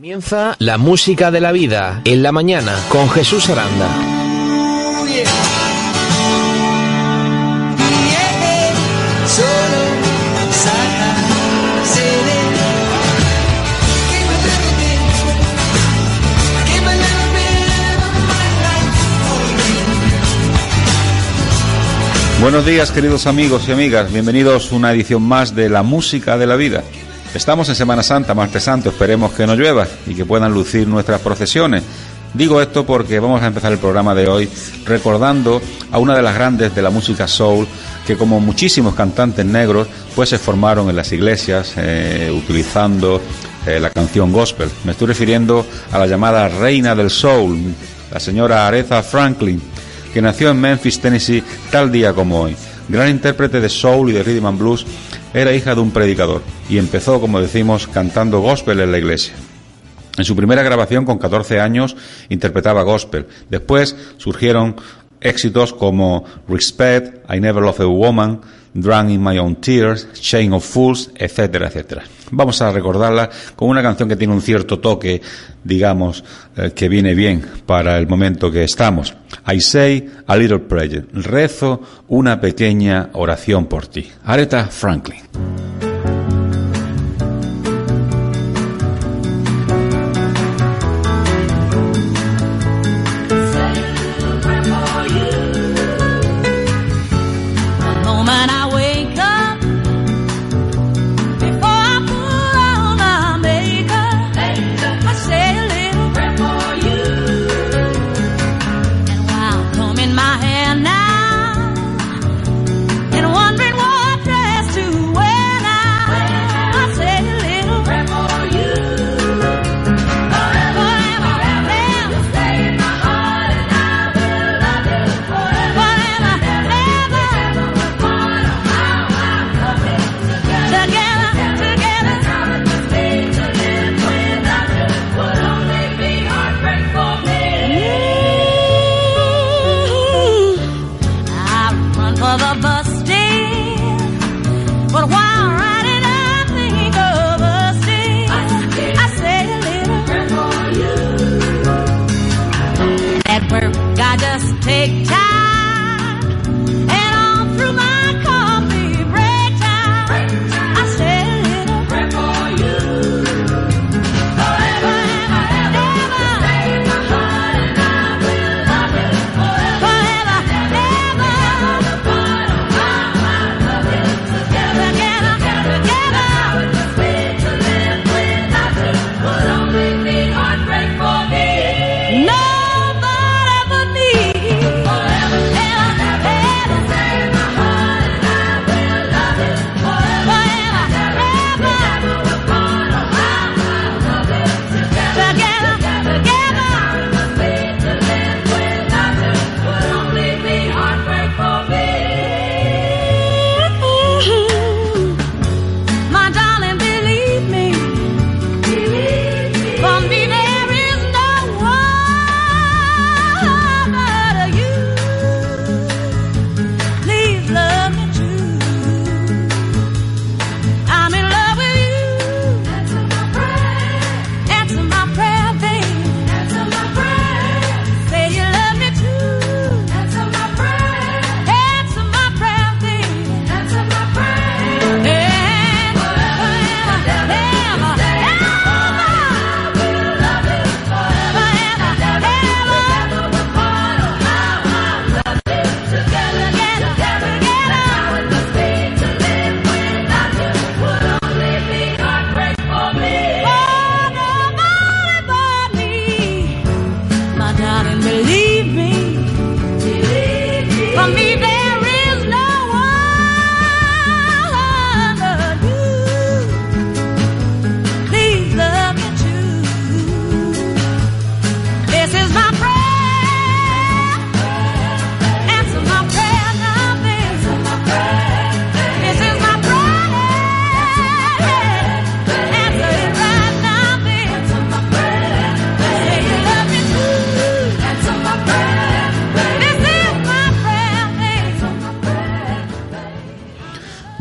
Comienza la música de la vida en la mañana con Jesús Aranda. Buenos días queridos amigos y amigas, bienvenidos a una edición más de la música de la vida. Estamos en Semana Santa, martes santo, esperemos que no llueva y que puedan lucir nuestras procesiones. Digo esto porque vamos a empezar el programa de hoy recordando a una de las grandes de la música soul que como muchísimos cantantes negros pues se formaron en las iglesias eh, utilizando eh, la canción gospel. Me estoy refiriendo a la llamada reina del soul, la señora Aretha Franklin que nació en Memphis, Tennessee, tal día como hoy. Gran intérprete de soul y de rhythm and blues, era hija de un predicador y empezó, como decimos, cantando gospel en la iglesia. En su primera grabación, con 14 años, interpretaba gospel. Después surgieron éxitos como Respect, I Never Loved a Woman, Drunk in My Own Tears, Chain of Fools, etcétera, etcétera. Vamos a recordarla con una canción que tiene un cierto toque, digamos, eh, que viene bien para el momento que estamos. I say a little prayer. Rezo una pequeña oración por ti. Aretha Franklin.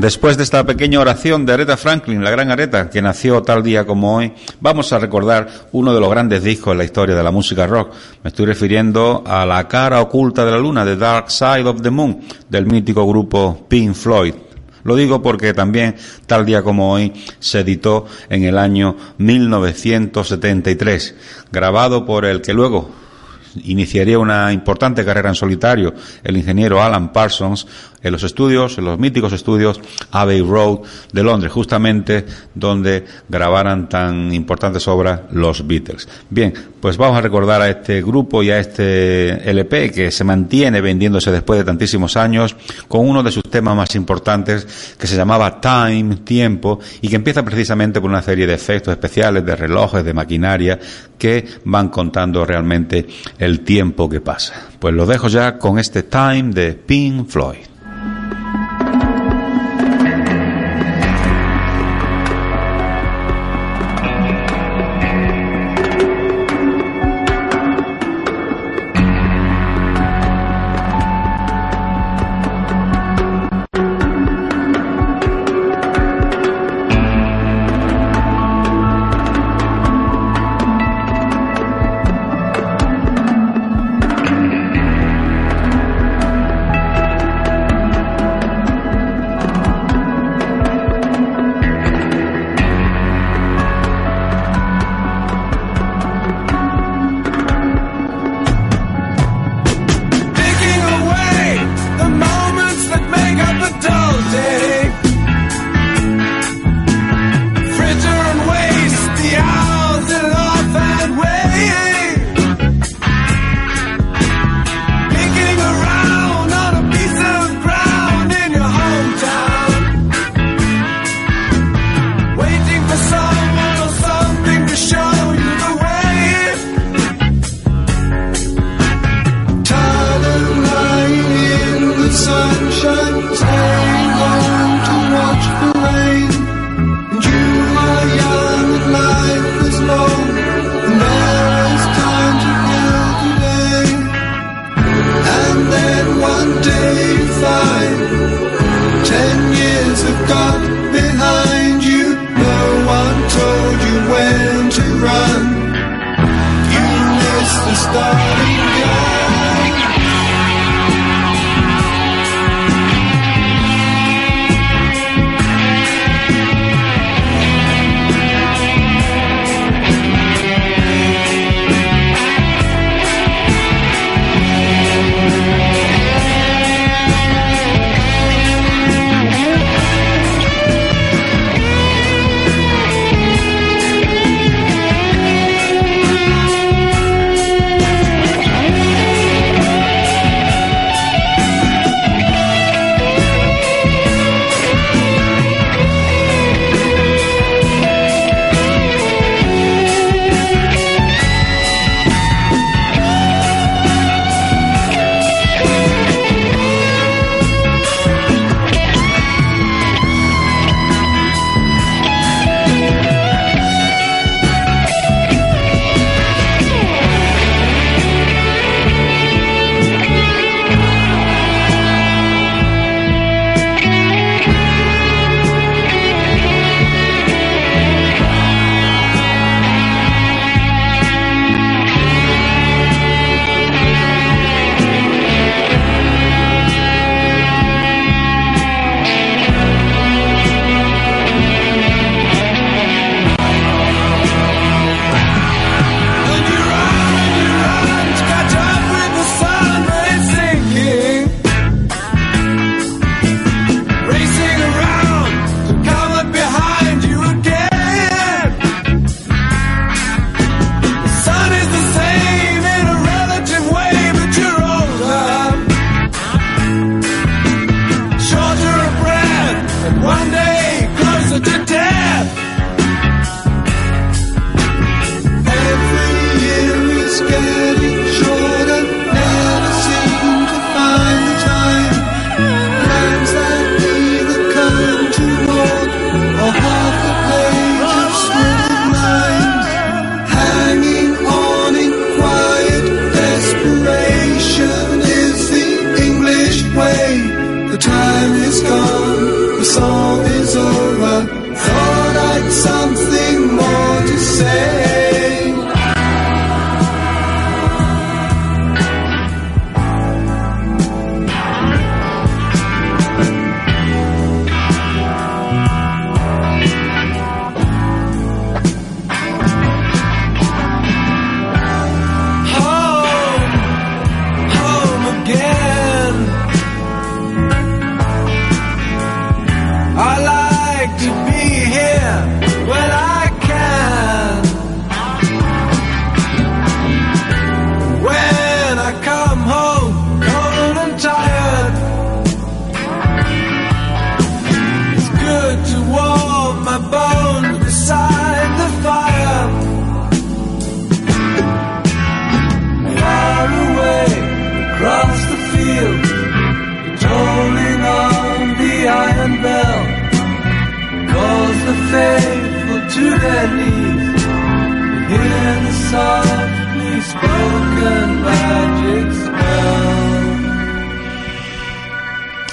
Después de esta pequeña oración de Aretha Franklin, la gran Aretha, que nació tal día como hoy, vamos a recordar uno de los grandes discos en la historia de la música rock. Me estoy refiriendo a La cara oculta de la luna, The Dark Side of the Moon, del mítico grupo Pink Floyd. Lo digo porque también, tal día como hoy, se editó en el año 1973, grabado por el que luego iniciaría una importante carrera en solitario el ingeniero Alan Parsons en los estudios, en los míticos estudios Abbey Road de Londres, justamente donde grabaran tan importantes obras los Beatles. Bien, pues vamos a recordar a este grupo y a este LP que se mantiene vendiéndose después de tantísimos años con uno de sus temas más importantes que se llamaba Time, Tiempo, y que empieza precisamente por una serie de efectos especiales, de relojes, de maquinaria, que van contando realmente el tiempo que pasa. Pues lo dejo ya con este Time de Pink Floyd.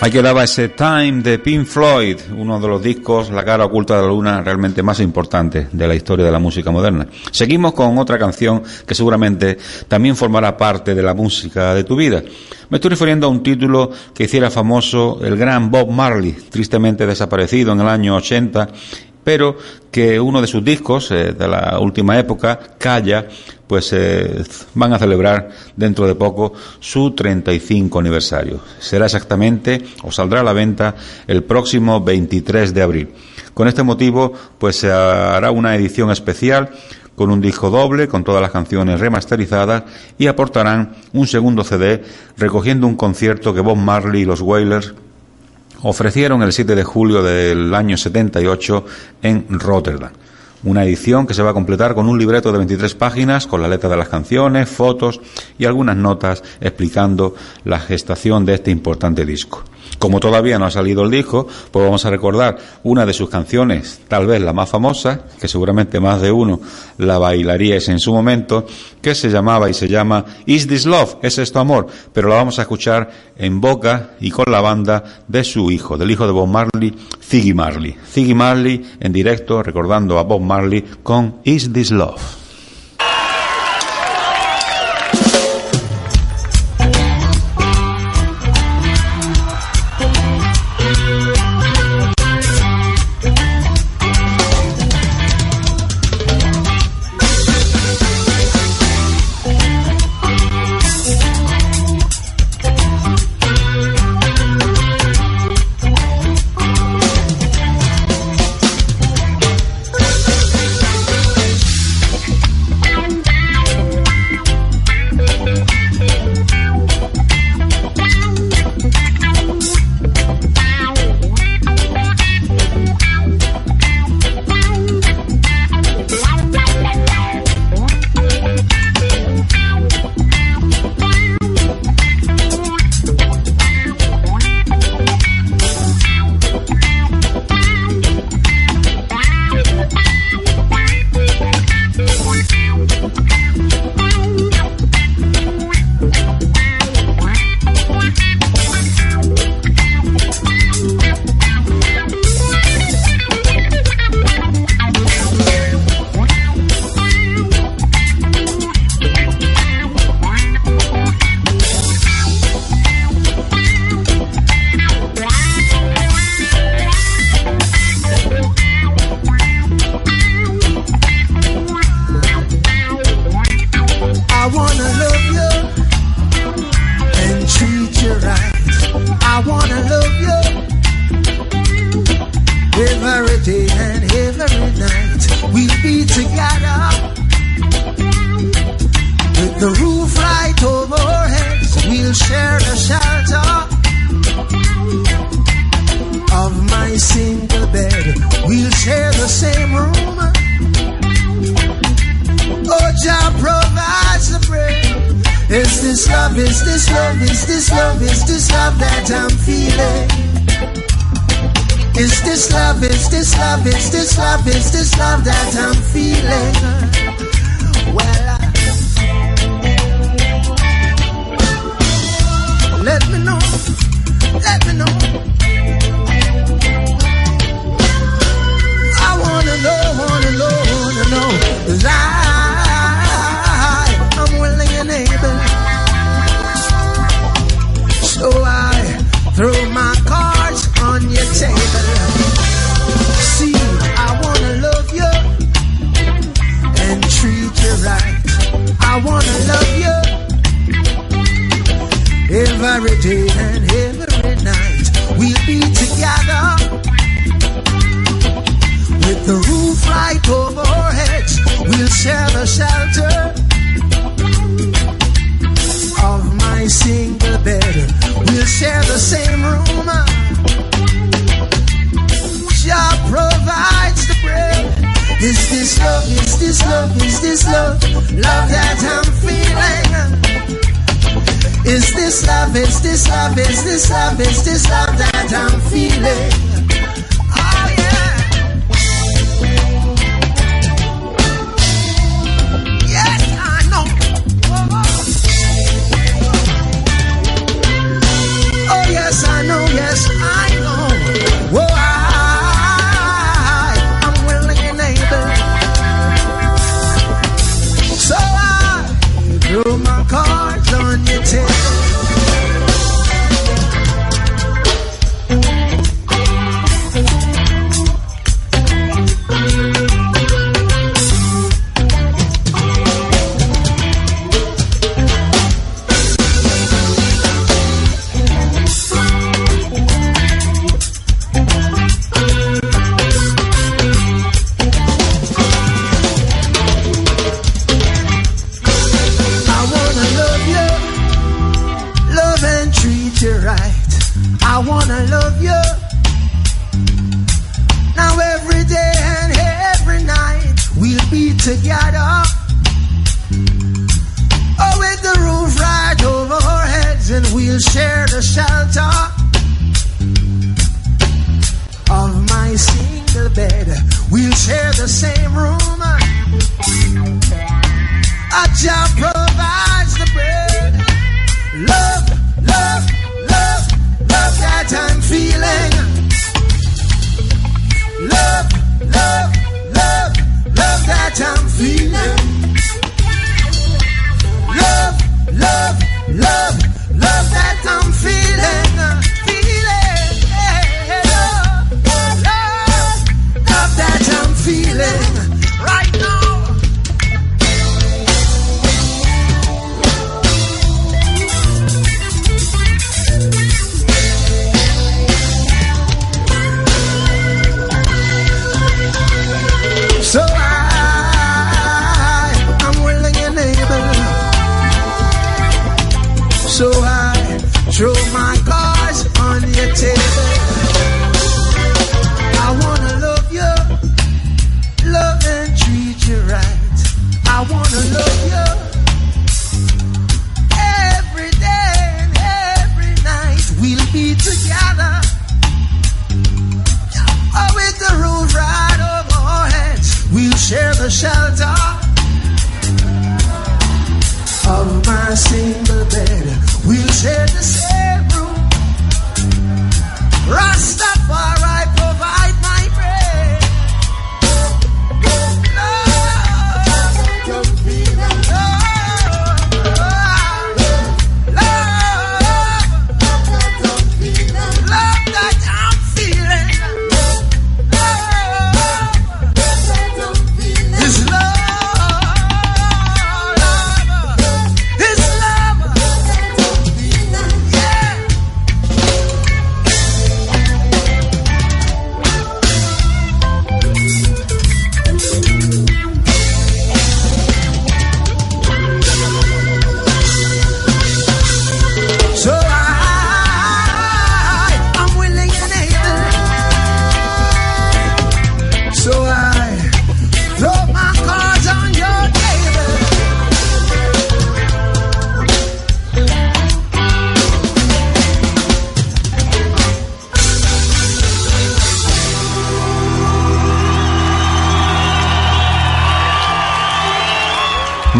Ahí quedaba ese Time de Pink Floyd, uno de los discos, la cara oculta de la luna, realmente más importante de la historia de la música moderna. Seguimos con otra canción que seguramente también formará parte de la música de tu vida. Me estoy refiriendo a un título que hiciera famoso el gran Bob Marley, tristemente desaparecido en el año 80 pero que uno de sus discos eh, de la última época, Calla, pues eh, van a celebrar dentro de poco su 35 aniversario. Será exactamente, o saldrá a la venta, el próximo 23 de abril. Con este motivo, pues se hará una edición especial con un disco doble, con todas las canciones remasterizadas, y aportarán un segundo CD recogiendo un concierto que Bob Marley y los Wailers ofrecieron el 7 de julio del año 78 en Rotterdam. Una edición que se va a completar con un libreto de 23 páginas con la letra de las canciones, fotos y algunas notas explicando la gestación de este importante disco. Como todavía no ha salido el disco, pues vamos a recordar una de sus canciones, tal vez la más famosa, que seguramente más de uno la bailaríais en su momento, que se llamaba y se llama Is This Love? ¿Es esto amor? Pero la vamos a escuchar en boca y con la banda de su hijo, del hijo de Bob Marley, Ziggy Marley. Ziggy Marley en directo recordando a Bob Marley con Is This Love? it's this love, it's this love that I'm feeling. love that I'm feeling. Is this love, is this love, is this love, is this love that I'm feeling?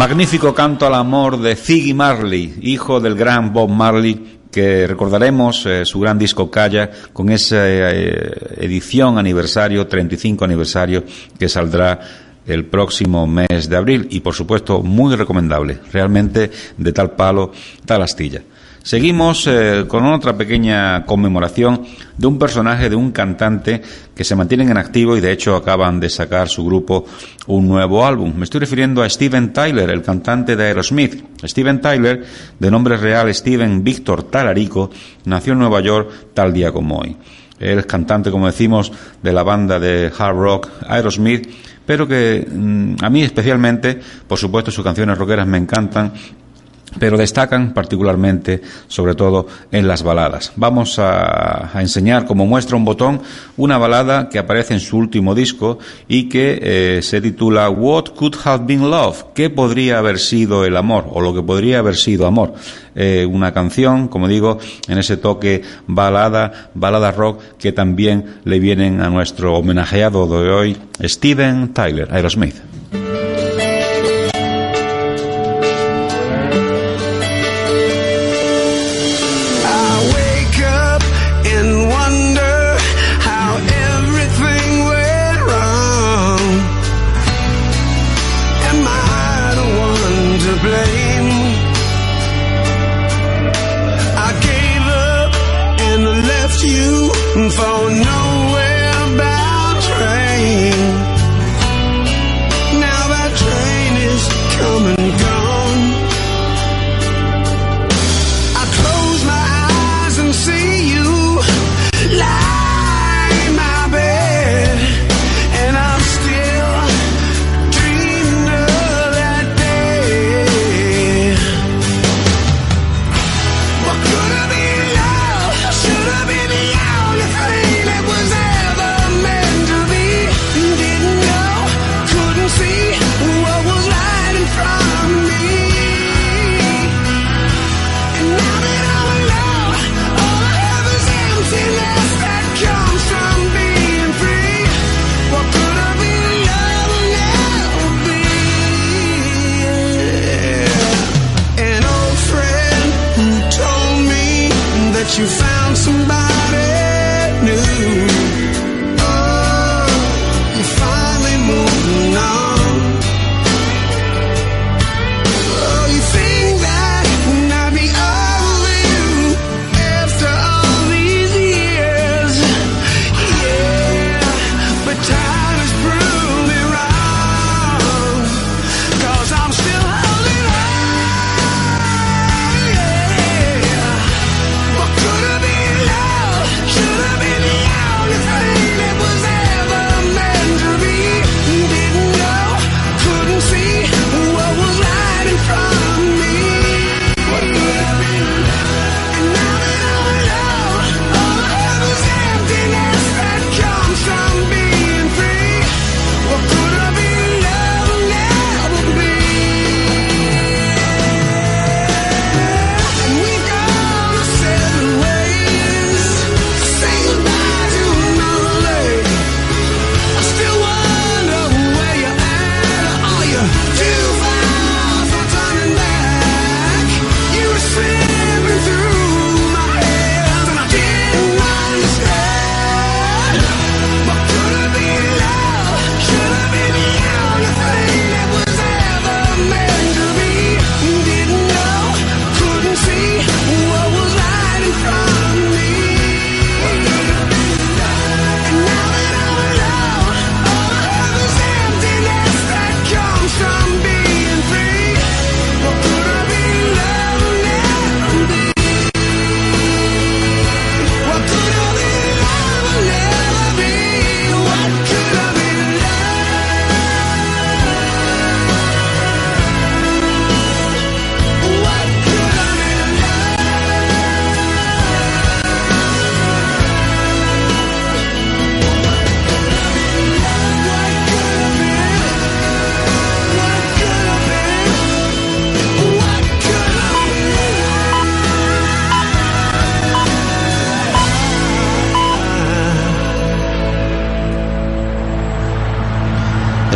Magnífico canto al amor de Ziggy Marley, hijo del gran Bob Marley, que recordaremos eh, su gran disco Calla con esa eh, edición aniversario, 35 aniversario, que saldrá el próximo mes de abril y por supuesto muy recomendable, realmente de tal palo, tal astilla. Seguimos eh, con otra pequeña conmemoración de un personaje, de un cantante que se mantienen en activo y de hecho acaban de sacar su grupo un nuevo álbum. Me estoy refiriendo a Steven Tyler, el cantante de Aerosmith. Steven Tyler, de nombre real Steven Víctor Talarico, nació en Nueva York tal día como hoy. Él es cantante, como decimos, de la banda de hard rock Aerosmith, pero que mm, a mí especialmente, por supuesto, sus canciones rockeras me encantan pero destacan particularmente, sobre todo, en las baladas. Vamos a, enseñar, como muestra un botón, una balada que aparece en su último disco y que eh, se titula What Could Have Been Love? ¿Qué podría haber sido el amor? O lo que podría haber sido amor. Eh, una canción, como digo, en ese toque balada, balada rock, que también le vienen a nuestro homenajeado de hoy, Steven Tyler, Aerosmith.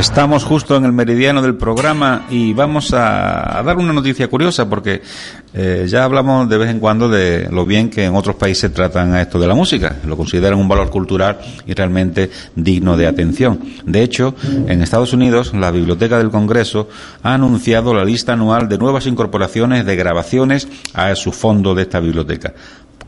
Estamos justo en el meridiano del programa y vamos a, dar una noticia curiosa porque eh, ya hablamos de vez en cuando de lo bien que en otros países tratan a esto de la música, lo consideran un valor cultural y realmente digno de atención. De hecho, en Estados Unidos, la Biblioteca del Congreso ha anunciado la lista anual de nuevas incorporaciones de grabaciones a su fondo de esta biblioteca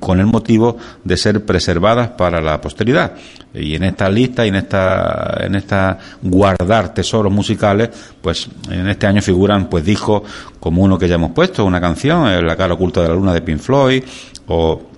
con el motivo de ser preservadas para la posteridad. Y en esta lista y en esta, en esta guardar tesoros musicales, pues en este año figuran pues discos como uno que ya hemos puesto, una canción, eh, La cara oculta de la luna de Pink Floyd, o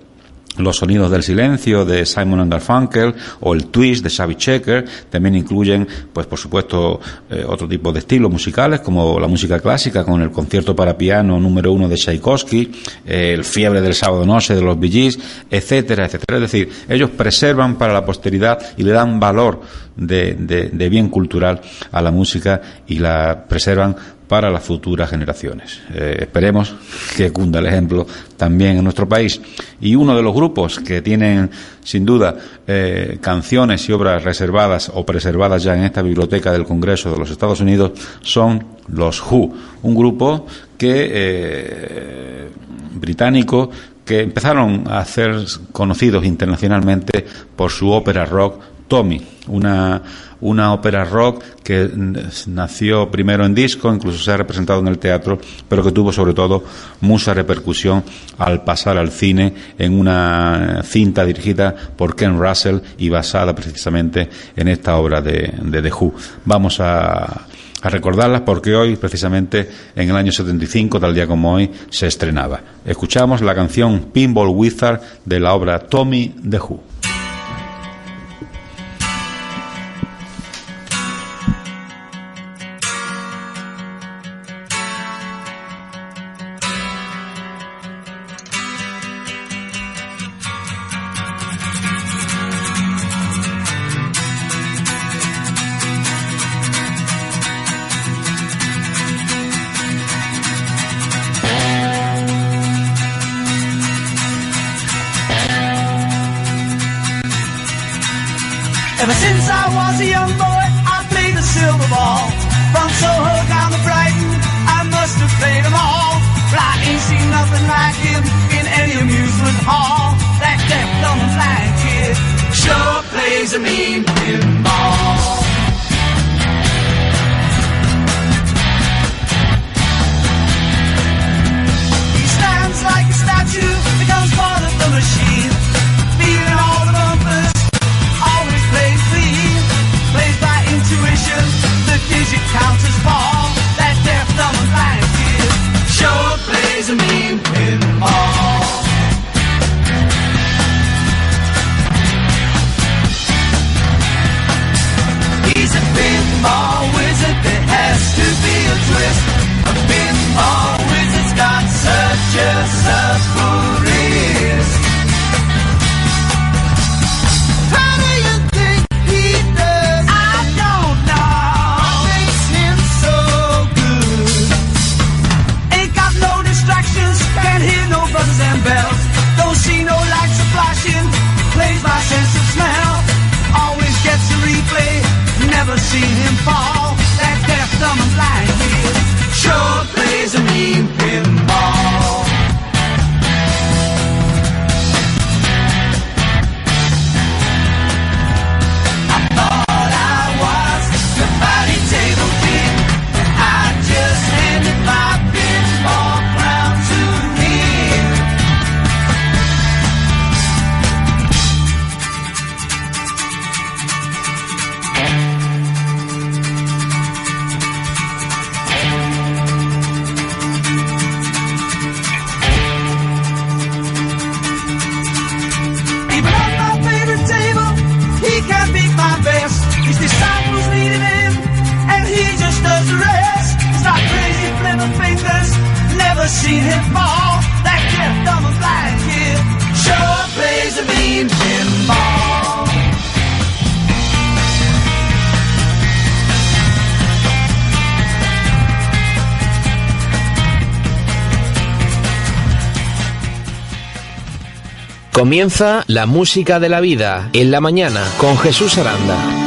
los sonidos del silencio de Simon and Garfunkel o el twist de Xavi Checker también incluyen, pues por supuesto, eh, otro tipo de estilos musicales como la música clásica con el concierto para piano número uno de Tchaikovsky, el fiebre del sábado noche de los Bee Gees, etcétera, etcétera. Es decir, ellos preservan para la posteridad y le dan valor de, de, de bien cultural a la música y la preservan para las futuras generaciones. Eh, esperemos que cunda el ejemplo también en nuestro país. Y uno de los grupos que tienen, sin duda, eh, canciones y obras reservadas o preservadas ya en esta biblioteca del Congreso de los Estados Unidos son los Who, un grupo que eh, británico que empezaron a ser conocidos internacionalmente por su ópera rock Tommy, una, una ópera rock que nació primero en disco, incluso se ha representado en el teatro, pero que tuvo sobre todo mucha repercusión al pasar al cine en una cinta dirigida por Ken Russell y basada precisamente en esta obra de, de The Who. Vamos a, a recordarlas porque hoy, precisamente en el año 75, tal día como hoy, se estrenaba. Escuchamos la canción Pinball Wizard de la obra Tommy The Who. Comienza la música de la vida en la mañana con Jesús Aranda.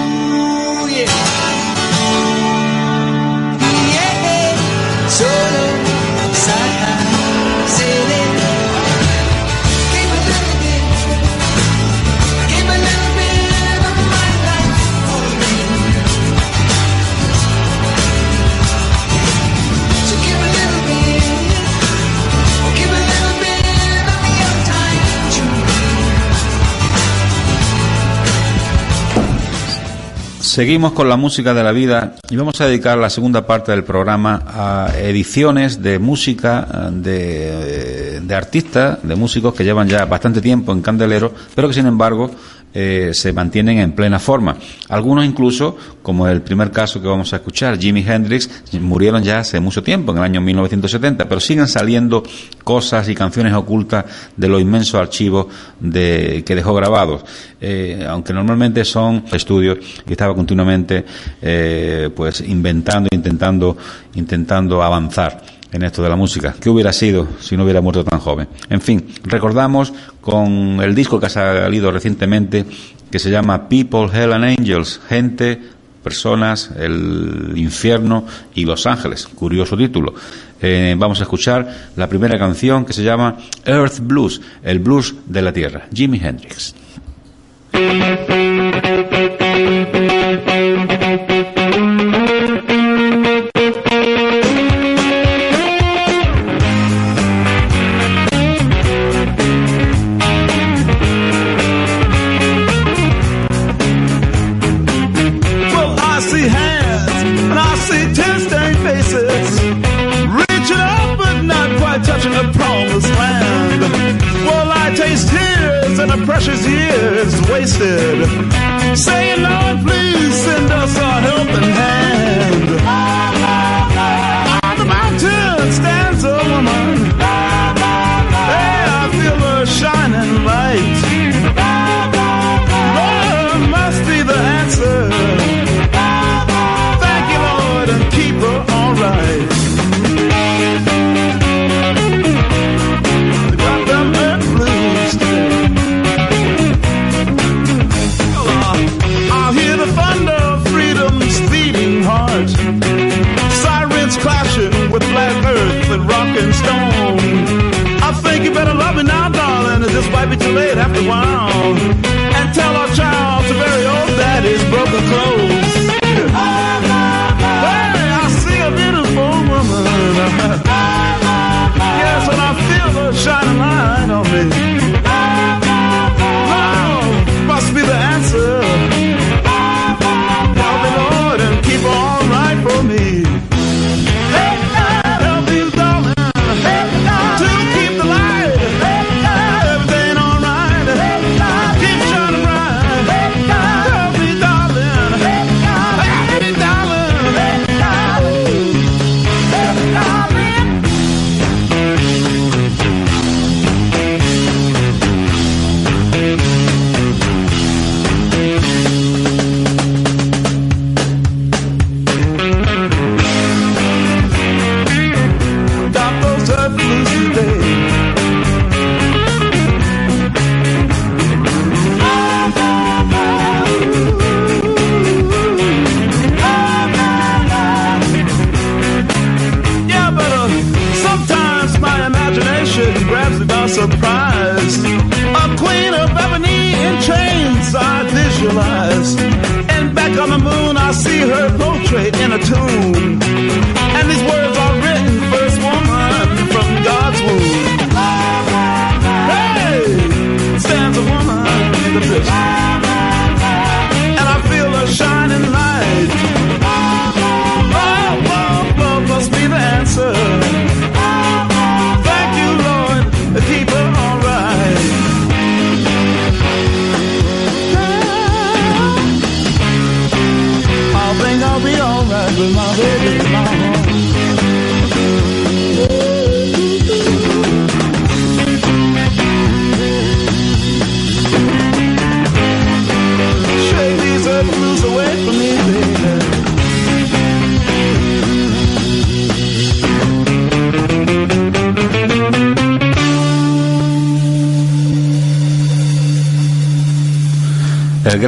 Seguimos con la música de la vida y vamos a dedicar la segunda parte del programa a ediciones de música de, de artistas, de músicos que llevan ya bastante tiempo en Candelero, pero que sin embargo eh, se mantienen en plena forma. Algunos incluso, como el primer caso que vamos a escuchar, Jimi Hendrix, murieron ya hace mucho tiempo, en el año 1970, pero siguen saliendo cosas y canciones ocultas de los inmensos archivos de, que dejó grabados. Eh, aunque normalmente son estudios y estaba continuamente eh, pues inventando, intentando, intentando avanzar en esto de la música. ¿Qué hubiera sido si no hubiera muerto tan joven? En fin, recordamos con el disco que ha salido recientemente que se llama People, Hell and Angels, gente, personas, el infierno y los ángeles. Curioso título. Eh, vamos a escuchar la primera canción que se llama Earth Blues, el blues de la tierra. Jimi Hendrix. tears wasted. Saying, Lord, please.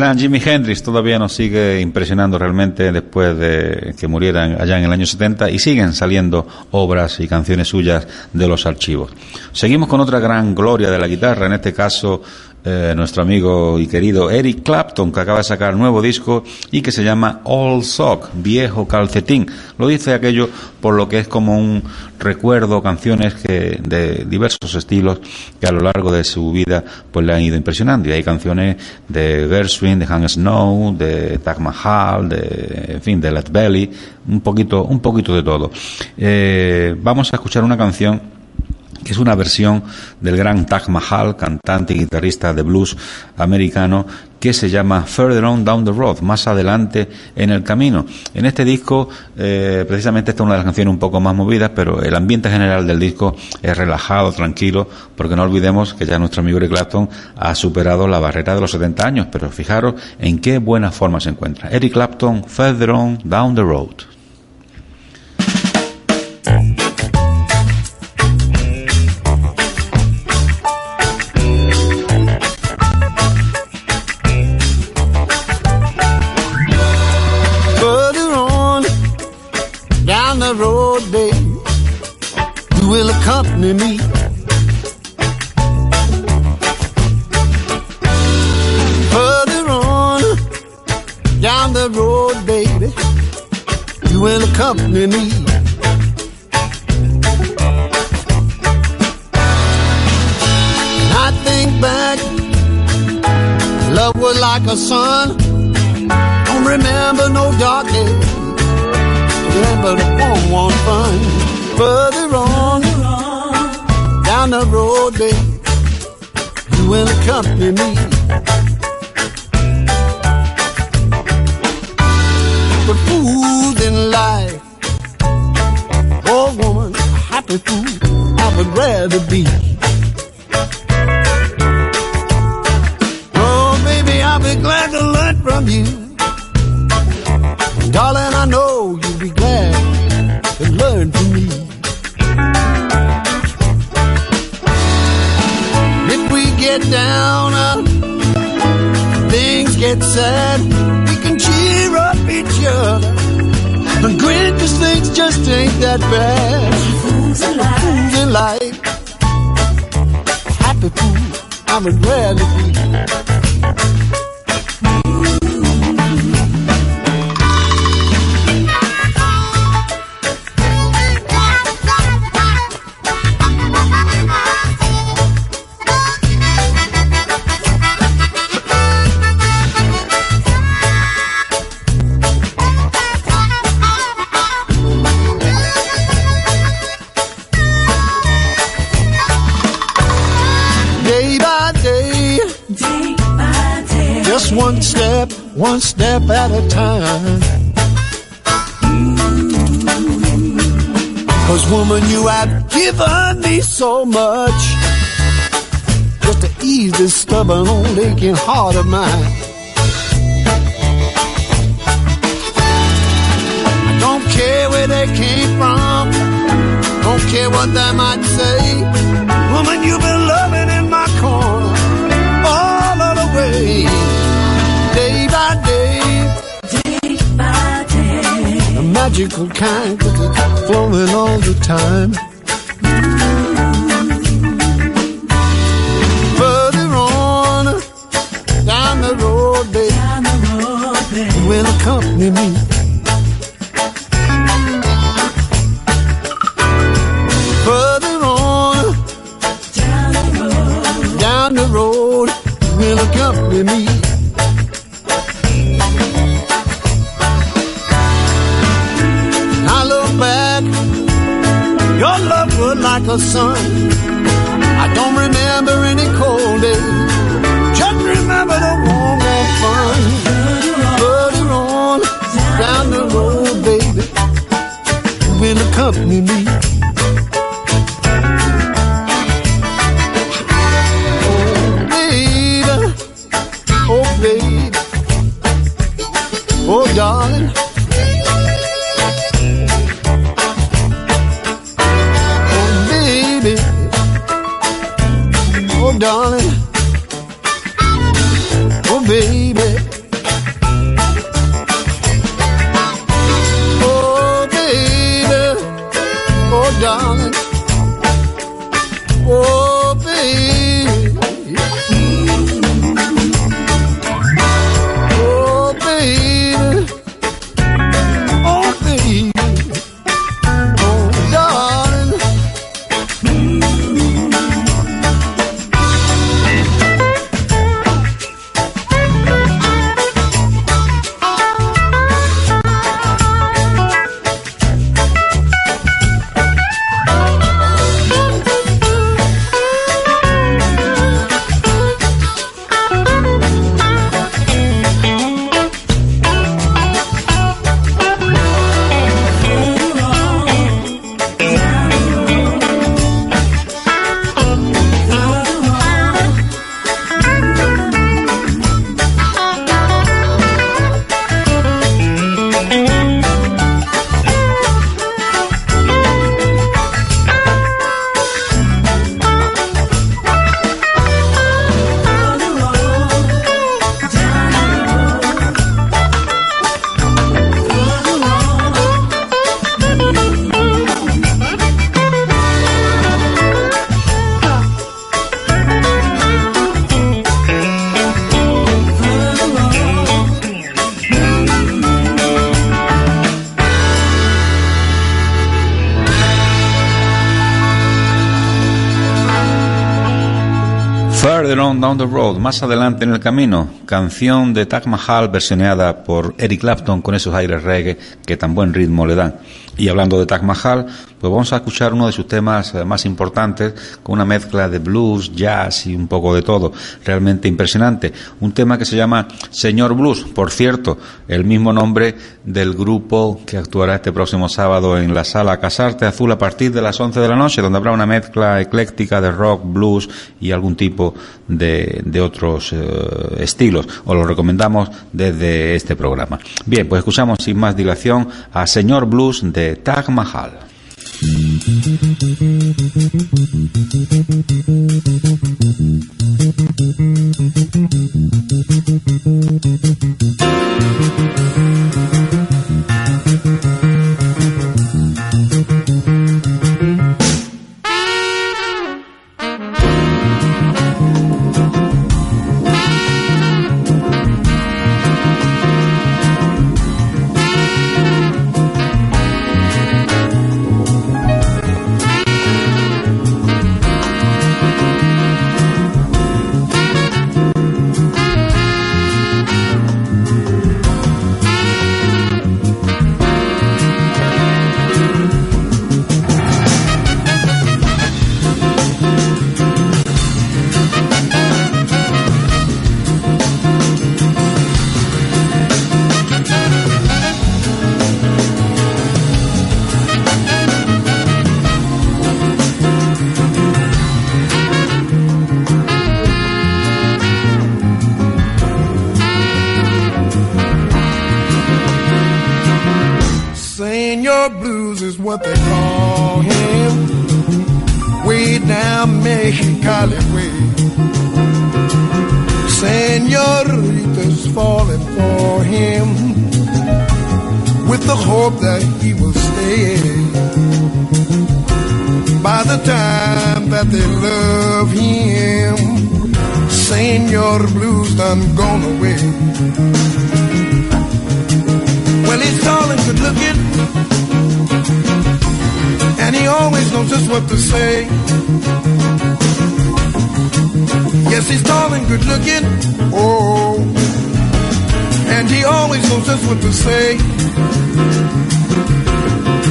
Gran Jimi Hendrix todavía nos sigue impresionando realmente después de que murieran allá en el año 70 y siguen saliendo obras y canciones suyas de los archivos. Seguimos con otra gran gloria de la guitarra, en este caso eh, nuestro amigo y querido Eric Clapton, que acaba de sacar nuevo disco y que se llama Old Sock, viejo calcetín. Lo dice aquello por lo que es como un recuerdo, canciones que, de diversos estilos que a lo largo de su vida pues le han ido impresionando. Y hay canciones de Gershwin, de Hank Snow, de Taj Mahal, de, en fin, de Led Belly, un poquito, un poquito de todo. Eh, vamos a escuchar una canción que es una versión del gran Taj Mahal, cantante y guitarrista de blues americano, que se llama Further On Down the Road, más adelante en el camino. En este disco, eh, precisamente esta es una de las canciones un poco más movidas, pero el ambiente general del disco es relajado, tranquilo, porque no olvidemos que ya nuestro amigo Eric Clapton ha superado la barrera de los 70 años, pero fijaros en qué buena forma se encuentra. Eric Clapton, Further On Down the Road. Me. Further on down the road, baby, you will accompany me. I think back, love was like a sun. Don't remember no dark days. Remember the warm, warm fun. Further on, down the road, babe, you will accompany me. But fools in life, oh woman, a happy fool, I would rather be. Oh, baby, I'll be glad to learn from you. Get down, uh, things get sad, we can cheer up each other. And grin cause things just ain't that bad. Fools in life. Happy fool, I would rather at a time. Mm. Cause woman, you have given me so much just to ease this stubborn old aching heart of mine. I don't care where they came from, don't care what they might say. Woman, you've been loving in my corner all of the way, magical kind, flowing all the time. Further on, down the road, babe, will accompany me. the sun the road, más adelante en el camino, canción de Taj Mahal versioneada por Eric Clapton con esos aires reggae que tan buen ritmo le dan. Y hablando de Taj Mahal, pues vamos a escuchar uno de sus temas eh, más importantes con una mezcla de blues, jazz y un poco de todo. Realmente impresionante. Un tema que se llama Señor Blues, por cierto, el mismo nombre del grupo que actuará este próximo sábado en la sala Casarte Azul a partir de las 11 de la noche, donde habrá una mezcla ecléctica de rock, blues y algún tipo de, de otros eh, estilos. Os lo recomendamos desde este programa. Bien, pues escuchamos sin más dilación a Señor Blues de Taj Mahal. Thank you. Knows just what to say. Yes, he's tall and good looking, oh, and he always knows just what to say.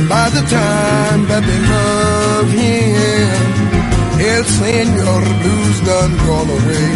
By the time that they love him, El Senor Blues done gone away.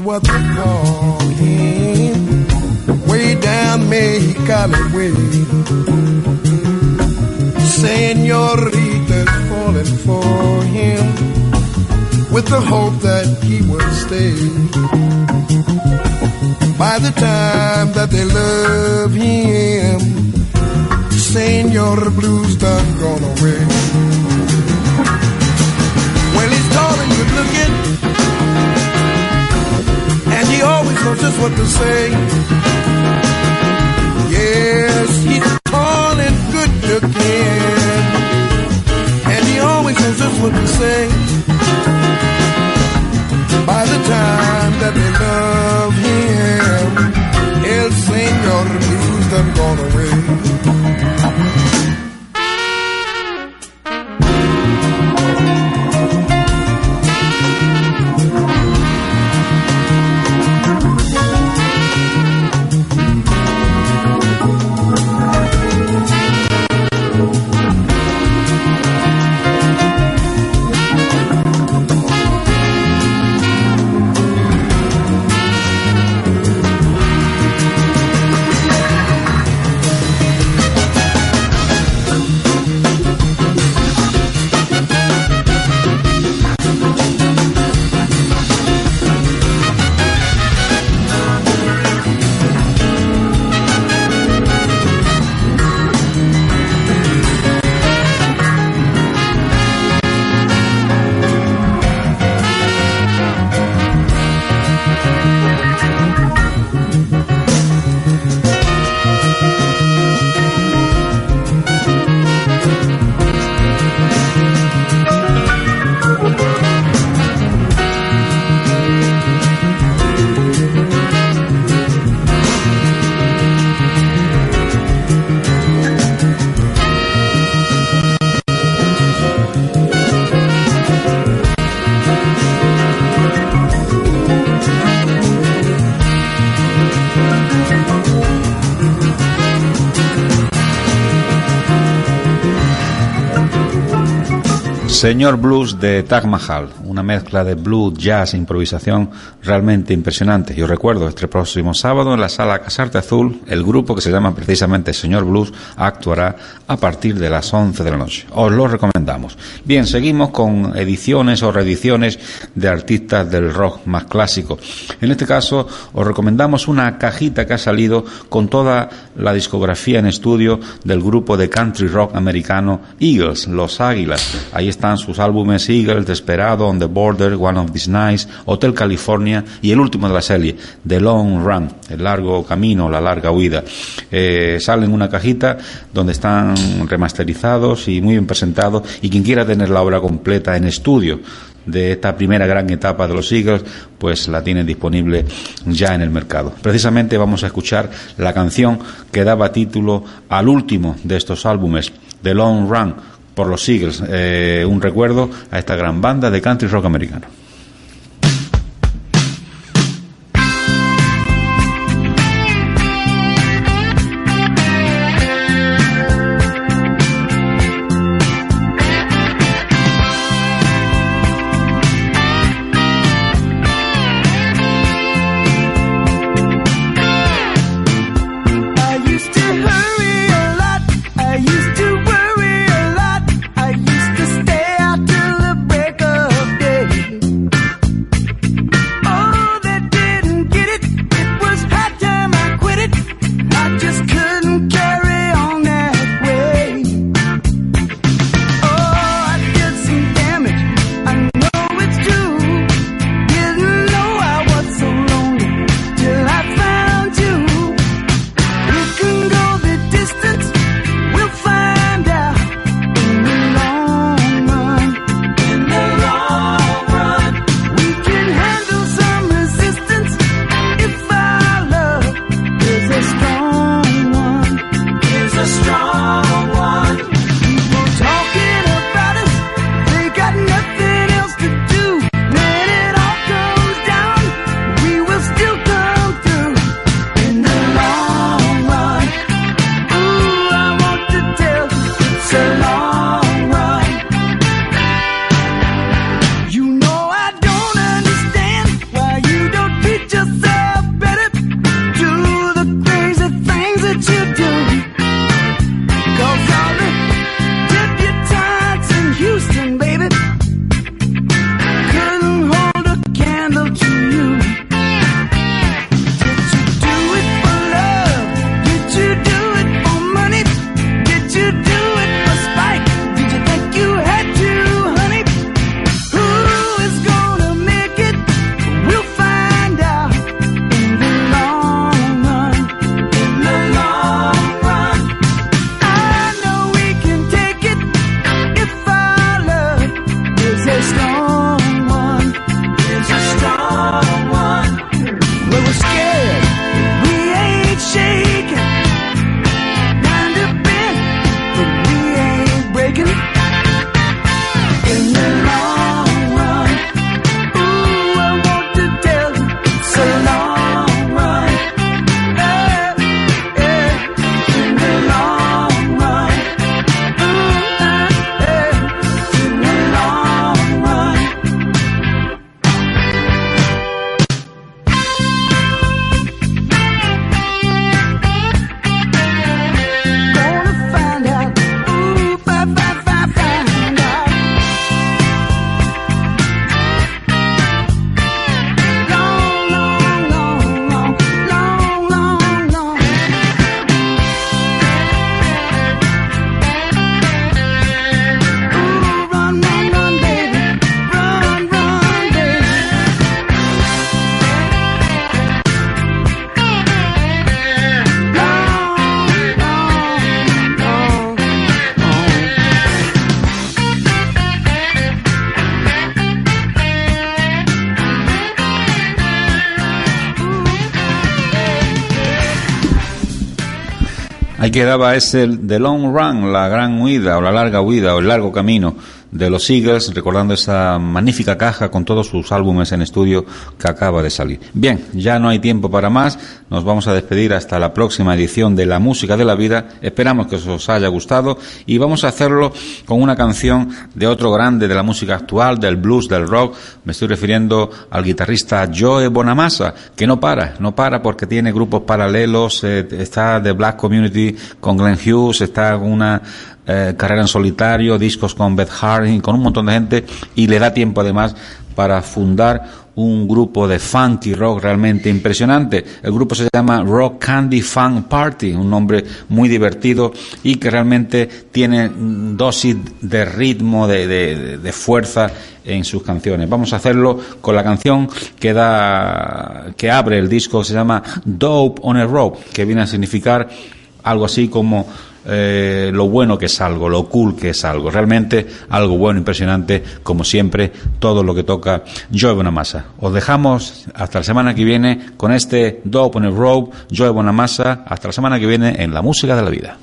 What they call him. Way down Mexicali way. Senorita's falling for him with the hope that he will stay. By the time that they love him, Senor Blues done gone away. Well, he's tall and good looking, and he always knows just what to say. Yes, he's tall and good looking, and he always knows just what to say. By the time that they love him, El Senor Blues done gone away. Señor Blues de Taj Mahal, una mezcla de blues, jazz improvisación realmente impresionante. Yo recuerdo este próximo sábado en la sala Casarte Azul, el grupo que se llama precisamente Señor Blues actuará a partir de las 11 de la noche. Os lo recomendamos. Bien, seguimos con ediciones o reediciones de artistas del rock más clásico. En este caso, os recomendamos una cajita que ha salido con toda la discografía en estudio del grupo de country rock americano Eagles, Los Águilas. Ahí están sus álbumes Eagles, Desperado, On the Border, One of These Nights, Hotel California y el último de la serie, The Long Run, el largo camino, la larga huida. Eh, sale en una cajita donde están remasterizados y muy bien presentados y quien quiera tener la obra completa en estudio de esta primera gran etapa de los Eagles, pues la tienen disponible ya en el mercado. Precisamente vamos a escuchar la canción que daba título al último de estos álbumes, The Long Run, por los Eagles, eh, un recuerdo a esta gran banda de country rock americano. Ahí quedaba ese The Long Run, la gran huida o la larga huida o el largo camino de los Eagles, recordando esa magnífica caja con todos sus álbumes en estudio que acaba de salir. Bien, ya no hay tiempo para más, nos vamos a despedir hasta la próxima edición de La Música de la Vida, esperamos que os haya gustado y vamos a hacerlo con una canción de otro grande de la música actual, del blues, del rock, me estoy refiriendo al guitarrista Joe Bonamassa, que no para, no para porque tiene grupos paralelos, eh, está de Black Community con Glenn Hughes, está una eh, carrera en solitario, discos con Beth Harding, con un montón de gente y le da tiempo además para fundar un grupo de funky rock realmente impresionante. El grupo se llama Rock Candy Fun Party, un nombre muy divertido y que realmente tiene dosis de ritmo, de, de- de fuerza en sus canciones. Vamos a hacerlo con la canción que da, que abre el disco, se llama Dope on a Rope, que viene a significar algo así como eh, lo bueno que es algo, lo cool que es algo. Realmente algo bueno, impresionante, como siempre, todo lo que toca Joe Bonamassa. Os dejamos hasta la semana que viene con este Dope on a Rope, Joe Bonamassa. Hasta la semana que viene en La Música de la Vida.